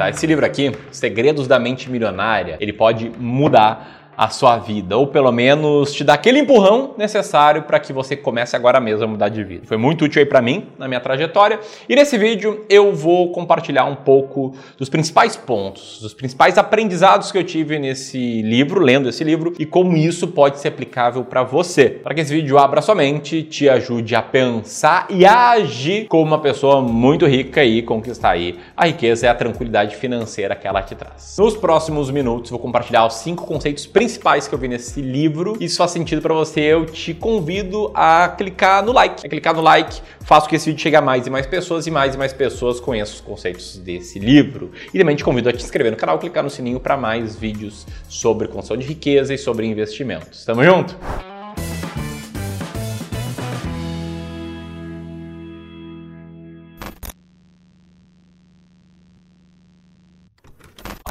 tá? Esse livro aqui, Segredos da Mente Milionária, ele pode mudar a sua vida, ou pelo menos te dar aquele empurrão necessário para que você comece agora mesmo a mudar de vida. Foi muito útil aí para mim na minha trajetória e nesse vídeo eu vou compartilhar um pouco dos principais pontos, dos principais aprendizados que eu tive nesse livro, lendo esse livro e como isso pode ser aplicável para você, para que esse vídeo abra sua mente, te ajude a pensar e a agir como uma pessoa muito rica e conquistar aí a riqueza e a tranquilidade financeira que ela te traz. Nos próximos minutos vou compartilhar os cinco conceitos principais principais que eu vi nesse livro. Isso faz sentido para você, eu te convido a clicar no like. A clicar no like, faço que esse vídeo chegue a mais e mais pessoas e mais e mais pessoas conheçam os conceitos desse livro. E também te convido a te inscrever no canal, clicar no sininho para mais vídeos sobre construção de riqueza e sobre investimentos. Tamo junto?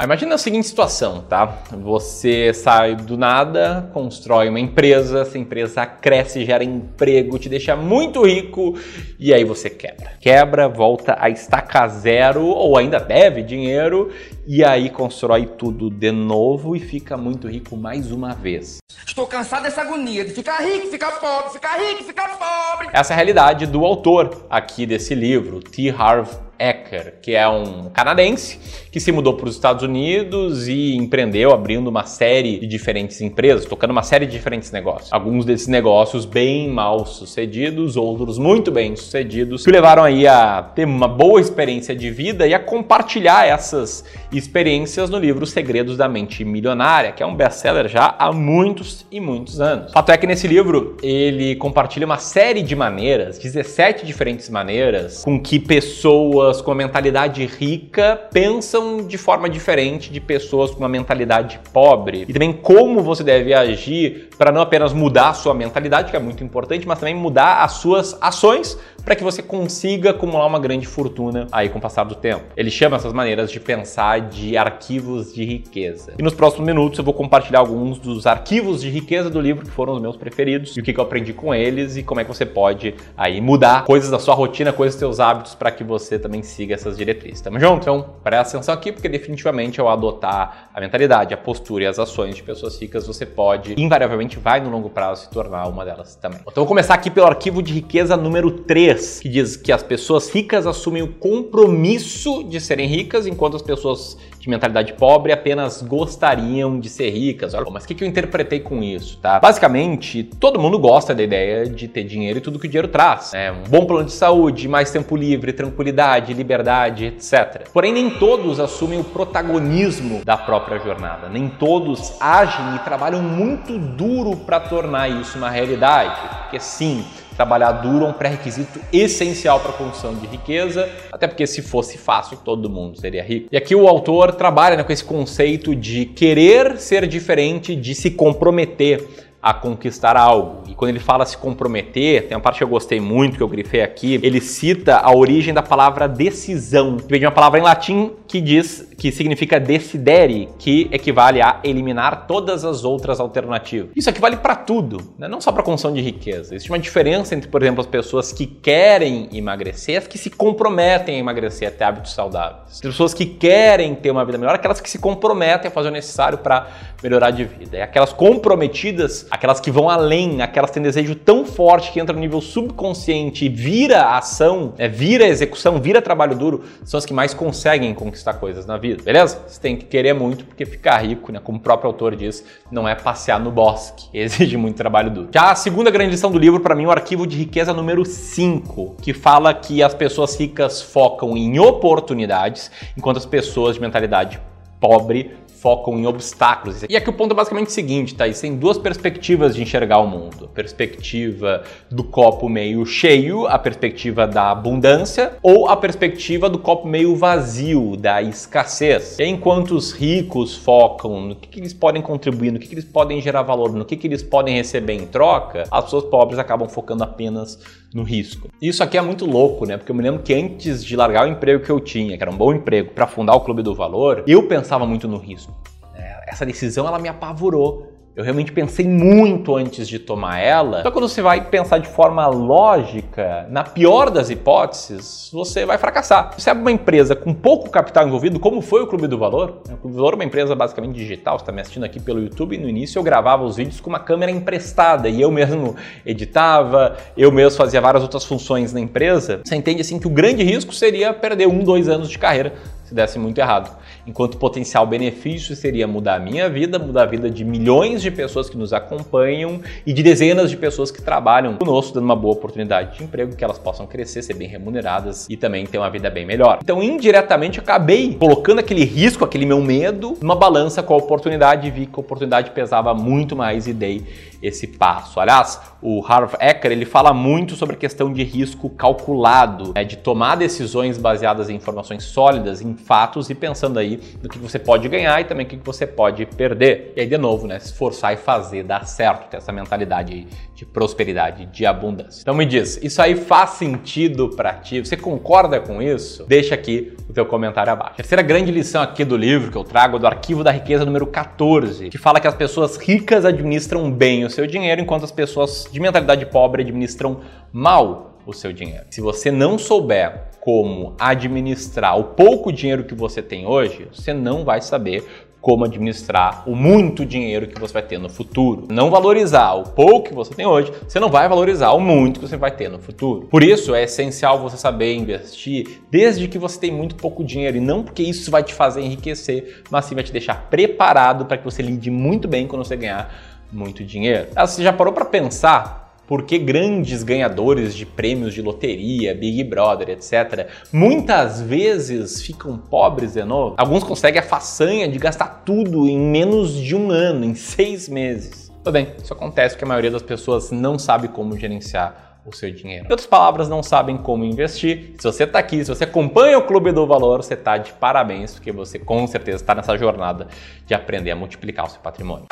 Ah, imagina a seguinte situação, tá? Você sai do nada, constrói uma empresa, essa empresa cresce, gera emprego, te deixa muito rico e aí você quebra. Quebra, volta a estaca zero ou ainda deve dinheiro e aí constrói tudo de novo e fica muito rico mais uma vez. Estou cansado dessa agonia de ficar rico, ficar pobre, ficar rico, ficar pobre. Essa é a realidade do autor aqui desse livro, T. Harv Eker, que é um canadense que se mudou para os Estados Unidos e empreendeu abrindo uma série de diferentes empresas, tocando uma série de diferentes negócios. Alguns desses negócios bem mal sucedidos, outros muito bem sucedidos, que levaram aí a ter uma boa experiência de vida e a compartilhar essas experiências no livro Segredos da Mente Milionária, que é um best-seller já há muitos e muitos anos. O fato é que nesse livro ele compartilha uma série de maneiras, 17 diferentes maneiras, com que pessoas pessoas com uma mentalidade rica pensam de forma diferente de pessoas com uma mentalidade pobre. E também como você deve agir para não apenas mudar a sua mentalidade, que é muito importante, mas também mudar as suas ações para que você consiga acumular uma grande fortuna aí com o passar do tempo. Ele chama essas maneiras de pensar de arquivos de riqueza. E nos próximos minutos eu vou compartilhar alguns dos arquivos de riqueza do livro que foram os meus preferidos e o que eu aprendi com eles e como é que você pode aí mudar coisas da sua rotina, coisas dos seus hábitos para que você também siga essas diretrizes. Tamo junto? Então, presta atenção aqui porque definitivamente ao adotar a mentalidade, a postura e as ações de pessoas ricas, você pode invariavelmente vai no longo prazo se tornar uma delas também. Então, vou começar aqui pelo arquivo de riqueza número 3 que diz que as pessoas ricas assumem o compromisso de serem ricas, enquanto as pessoas de mentalidade pobre apenas gostariam de ser ricas. Olha, mas o que, que eu interpretei com isso, tá? Basicamente, todo mundo gosta da ideia de ter dinheiro e tudo que o dinheiro traz. É um bom plano de saúde, mais tempo livre, tranquilidade, liberdade, etc. Porém, nem todos assumem o protagonismo da própria jornada. Nem todos agem e trabalham muito duro para tornar isso uma realidade. Porque sim, trabalhar duro é um pré-requisito essencial para a construção de riqueza, até porque se fosse fácil, todo mundo seria rico. E aqui o autor trabalha né, com esse conceito de querer ser diferente, de se comprometer a conquistar algo. E quando ele fala se comprometer, tem uma parte que eu gostei muito, que eu grifei aqui, ele cita a origem da palavra decisão, que vem de uma palavra em latim que diz que significa decidere, que equivale a eliminar todas as outras alternativas. Isso aqui vale para tudo, né? não só para construção de riqueza. Existe uma diferença entre, por exemplo, as pessoas que querem emagrecer as que se comprometem a emagrecer, a ter hábitos saudáveis. As pessoas que querem ter uma vida melhor, aquelas que se comprometem a fazer o necessário para melhorar de vida. E aquelas comprometidas, aquelas que vão além, aquelas que têm desejo tão forte que entra no nível subconsciente e vira ação, é, vira execução, vira trabalho duro, são as que mais conseguem conquistar coisas na vida, beleza? Você tem que querer muito, porque ficar rico, né, como o próprio autor diz, não é passear no bosque, exige muito trabalho duro. Já a segunda grande lição do livro, para mim, é o arquivo de riqueza número 5, que fala que as pessoas ricas focam em oportunidades, enquanto as pessoas de mentalidade pobre focam em obstáculos. E aqui o ponto é basicamente o seguinte, tá? Isso tem duas perspectivas de enxergar o mundo. A perspectiva do copo meio cheio, a perspectiva da abundância, ou a perspectiva do copo meio vazio, da escassez. Enquanto os ricos focam no que, que eles podem contribuir, no que, que eles podem gerar valor, no que, que eles podem receber em troca, as pessoas pobres acabam focando apenas no risco. Isso aqui é muito louco, né? Porque eu me lembro que antes de largar o emprego que eu tinha, que era um bom emprego, para fundar o Clube do Valor, eu pensava muito no risco. É, essa decisão ela me apavorou. Eu realmente pensei muito antes de tomar ela. Só quando você vai pensar de forma lógica, na pior das hipóteses, você vai fracassar. Você abre uma empresa com pouco capital envolvido, como foi o Clube do Valor. O Clube do Valor é uma empresa basicamente digital, você está me assistindo aqui pelo YouTube. No início eu gravava os vídeos com uma câmera emprestada e eu mesmo editava, eu mesmo fazia várias outras funções na empresa. Você entende assim que o grande risco seria perder um, dois anos de carreira se desse muito errado enquanto potencial benefício seria mudar a minha vida, mudar a vida de milhões de pessoas que nos acompanham e de dezenas de pessoas que trabalham conosco, dando uma boa oportunidade de emprego, que elas possam crescer, ser bem remuneradas e também ter uma vida bem melhor. Então, indiretamente, acabei colocando aquele risco, aquele meu medo, numa balança com a oportunidade e vi que a oportunidade pesava muito mais e dei esse passo. Aliás, o Harv Eker ele fala muito sobre a questão de risco calculado, né, de tomar decisões baseadas em informações sólidas, em fatos e pensando aí do que você pode ganhar e também o que você pode perder. E aí, de novo, né, se esforçar e fazer dar certo, ter essa mentalidade de prosperidade, de abundância. Então me diz, isso aí faz sentido para ti? Você concorda com isso? Deixa aqui o teu comentário abaixo. Terceira grande lição aqui do livro que eu trago do Arquivo da Riqueza número 14, que fala que as pessoas ricas administram bem o seu dinheiro, enquanto as pessoas de mentalidade pobre administram mal o seu dinheiro. Se você não souber como administrar o pouco dinheiro que você tem hoje, você não vai saber como administrar o muito dinheiro que você vai ter no futuro. Não valorizar o pouco que você tem hoje, você não vai valorizar o muito que você vai ter no futuro. Por isso é essencial você saber investir desde que você tem muito pouco dinheiro e não porque isso vai te fazer enriquecer, mas sim vai te deixar preparado para que você lide muito bem quando você ganhar muito dinheiro. Você já parou para pensar por que grandes ganhadores de prêmios de loteria, Big Brother, etc., muitas vezes ficam pobres de novo. Alguns conseguem a façanha de gastar tudo em menos de um ano, em seis meses. Tudo bem, isso acontece porque a maioria das pessoas não sabe como gerenciar o seu dinheiro. Em outras palavras, não sabem como investir. Se você está aqui, se você acompanha o Clube do Valor, você está de parabéns, porque você com certeza está nessa jornada de aprender a multiplicar o seu patrimônio.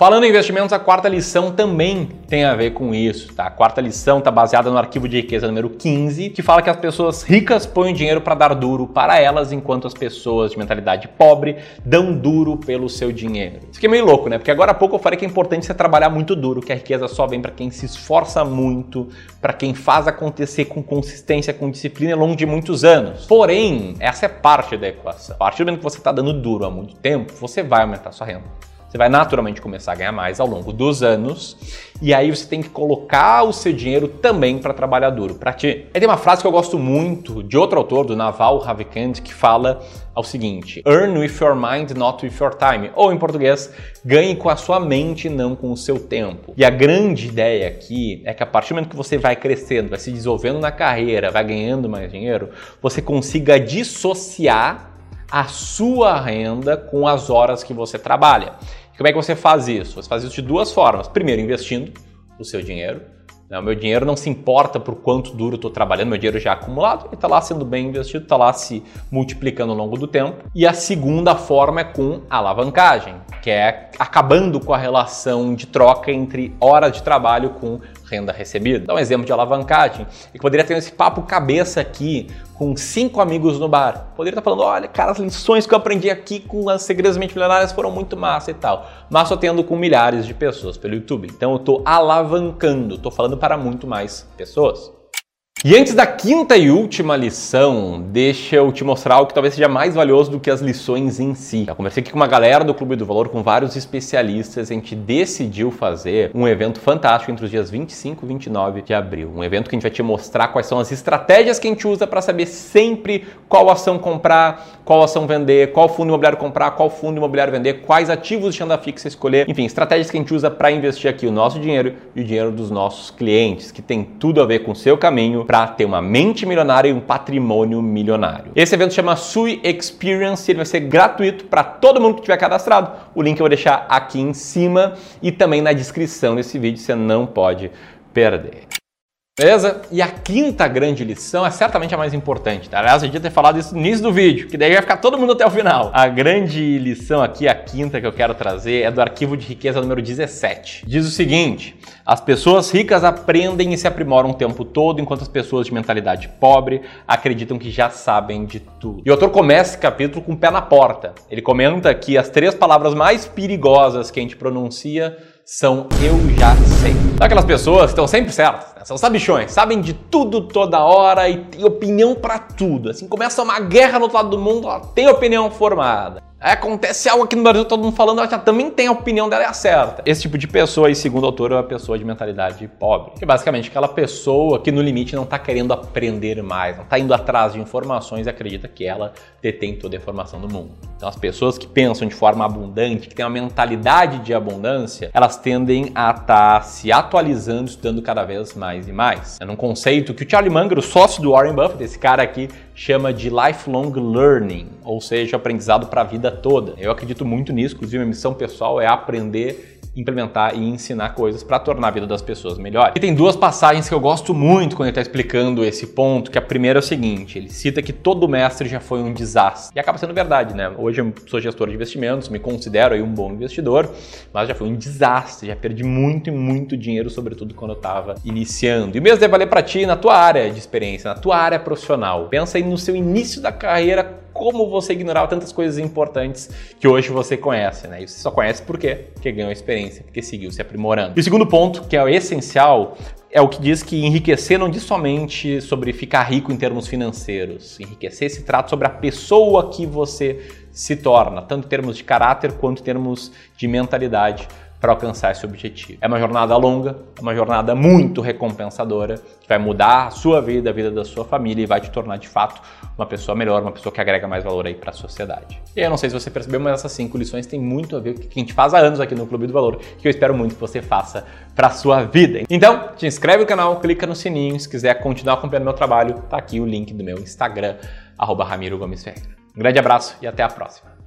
Falando em investimentos, a quarta lição também tem a ver com isso, tá? A quarta lição está baseada no arquivo de riqueza número 15, que fala que as pessoas ricas põem dinheiro para dar duro para elas, enquanto as pessoas de mentalidade pobre dão duro pelo seu dinheiro. Isso aqui é meio louco, né? Porque agora há pouco eu falei que é importante você trabalhar muito duro, que a riqueza só vem para quem se esforça muito, para quem faz acontecer com consistência, com disciplina ao longo de muitos anos. Porém, essa é parte da equação. A partir do momento que você está dando duro há muito tempo, você vai aumentar sua renda. Você vai naturalmente começar a ganhar mais ao longo dos anos e aí você tem que colocar o seu dinheiro também para trabalhar duro para ti. Aí tem uma frase que eu gosto muito de outro autor, do Naval Ravikant, que fala o seguinte: Earn with your mind, not with your time. Ou em português, ganhe com a sua mente, não com o seu tempo. E a grande ideia aqui é que a partir do momento que você vai crescendo, vai se desenvolvendo na carreira, vai ganhando mais dinheiro, você consiga dissociar a sua renda com as horas que você trabalha. Como é que você faz isso? Você faz isso de duas formas. Primeiro, investindo o seu dinheiro. Né? O meu dinheiro não se importa por quanto duro estou trabalhando, meu dinheiro já é acumulado, ele está lá sendo bem investido, está lá se multiplicando ao longo do tempo. E a segunda forma é com alavancagem, que é acabando com a relação de troca entre horas de trabalho com renda recebida. Dá um exemplo de alavancagem. E poderia ter esse papo cabeça aqui com cinco amigos no bar. Poderia estar falando, olha, cara, as lições que eu aprendi aqui com as Segredosmente Milionárias foram muito massa e tal. Mas só tendo com milhares de pessoas pelo YouTube. Então eu estou alavancando, estou falando para muito mais pessoas. E antes da quinta e última lição, deixa eu te mostrar algo que talvez seja mais valioso do que as lições em si. Eu conversei aqui com uma galera do Clube do Valor, com vários especialistas, a gente decidiu fazer um evento fantástico entre os dias 25 e 29 de abril. Um evento que a gente vai te mostrar quais são as estratégias que a gente usa para saber sempre qual ação comprar, qual ação vender, qual fundo imobiliário comprar, qual fundo imobiliário vender, quais ativos de renda fixa escolher. Enfim, estratégias que a gente usa para investir aqui o nosso dinheiro e o dinheiro dos nossos clientes, que tem tudo a ver com o seu caminho para ter uma mente milionária e um patrimônio milionário. Esse evento chama Sui Experience, ele vai ser gratuito para todo mundo que tiver cadastrado. O link eu vou deixar aqui em cima e também na descrição desse vídeo, você não pode perder. Beleza? E a quinta grande lição é certamente a mais importante. Tá? Aliás, eu devia ter falado isso no início do vídeo, que daí vai ficar todo mundo até o final. A grande lição aqui, a quinta que eu quero trazer é do arquivo de riqueza número 17. Diz o seguinte: as pessoas ricas aprendem e se aprimoram o tempo todo, enquanto as pessoas de mentalidade pobre acreditam que já sabem de tudo. E o autor começa esse capítulo com o pé na porta. Ele comenta que as três palavras mais perigosas que a gente pronuncia são eu já sei. Sabe aquelas pessoas que estão sempre certas? Né? São sabichões, sabem de tudo toda hora e têm opinião para tudo. Assim, começa uma guerra no outro lado do mundo, ela tem opinião formada. Acontece algo aqui no Brasil, todo mundo falando, ela também tem a opinião dela é a certa. Esse tipo de pessoa, aí, segundo o autor, é uma pessoa de mentalidade pobre. Que basicamente aquela pessoa que no limite não está querendo aprender mais, não está indo atrás de informações e acredita que ela detém toda a informação do mundo. Então as pessoas que pensam de forma abundante, que têm uma mentalidade de abundância, elas tendem a estar tá se atualizando, estudando cada vez mais e mais. É num conceito que o Charlie Munger, o sócio do Warren Buffett, esse cara aqui, chama de lifelong learning, ou seja, aprendizado para a vida toda. Eu acredito muito nisso, inclusive minha missão pessoal é aprender implementar e ensinar coisas para tornar a vida das pessoas melhor. E tem duas passagens que eu gosto muito quando ele está explicando esse ponto, que a primeira é o seguinte, ele cita que todo mestre já foi um desastre. E acaba sendo verdade, né? Hoje eu sou gestor de investimentos, me considero aí um bom investidor, mas já foi um desastre, já perdi muito e muito dinheiro, sobretudo quando eu estava iniciando. E o mesmo deve valer para ti na tua área de experiência, na tua área profissional. Pensa aí no seu início da carreira, como você ignorava tantas coisas importantes que hoje você conhece, né? E você só conhece por quê? Porque ganhou experiência, porque seguiu se aprimorando. E o segundo ponto, que é o essencial, é o que diz que enriquecer não diz somente sobre ficar rico em termos financeiros. Enriquecer se trata sobre a pessoa que você se torna, tanto em termos de caráter quanto em termos de mentalidade para alcançar esse objetivo. É uma jornada longa, é uma jornada muito recompensadora, que vai mudar a sua vida, a vida da sua família e vai te tornar de fato uma pessoa melhor, uma pessoa que agrega mais valor aí para a sociedade. E eu não sei se você percebeu, mas essas cinco lições têm muito a ver com o que a gente faz há anos aqui no Clube do Valor, que eu espero muito que você faça para a sua vida. Então, te inscreve no canal, clica no sininho, se quiser continuar acompanhando meu trabalho, tá aqui o link do meu Instagram, arroba Ramiro Gomes Ferreira. Um grande abraço e até a próxima.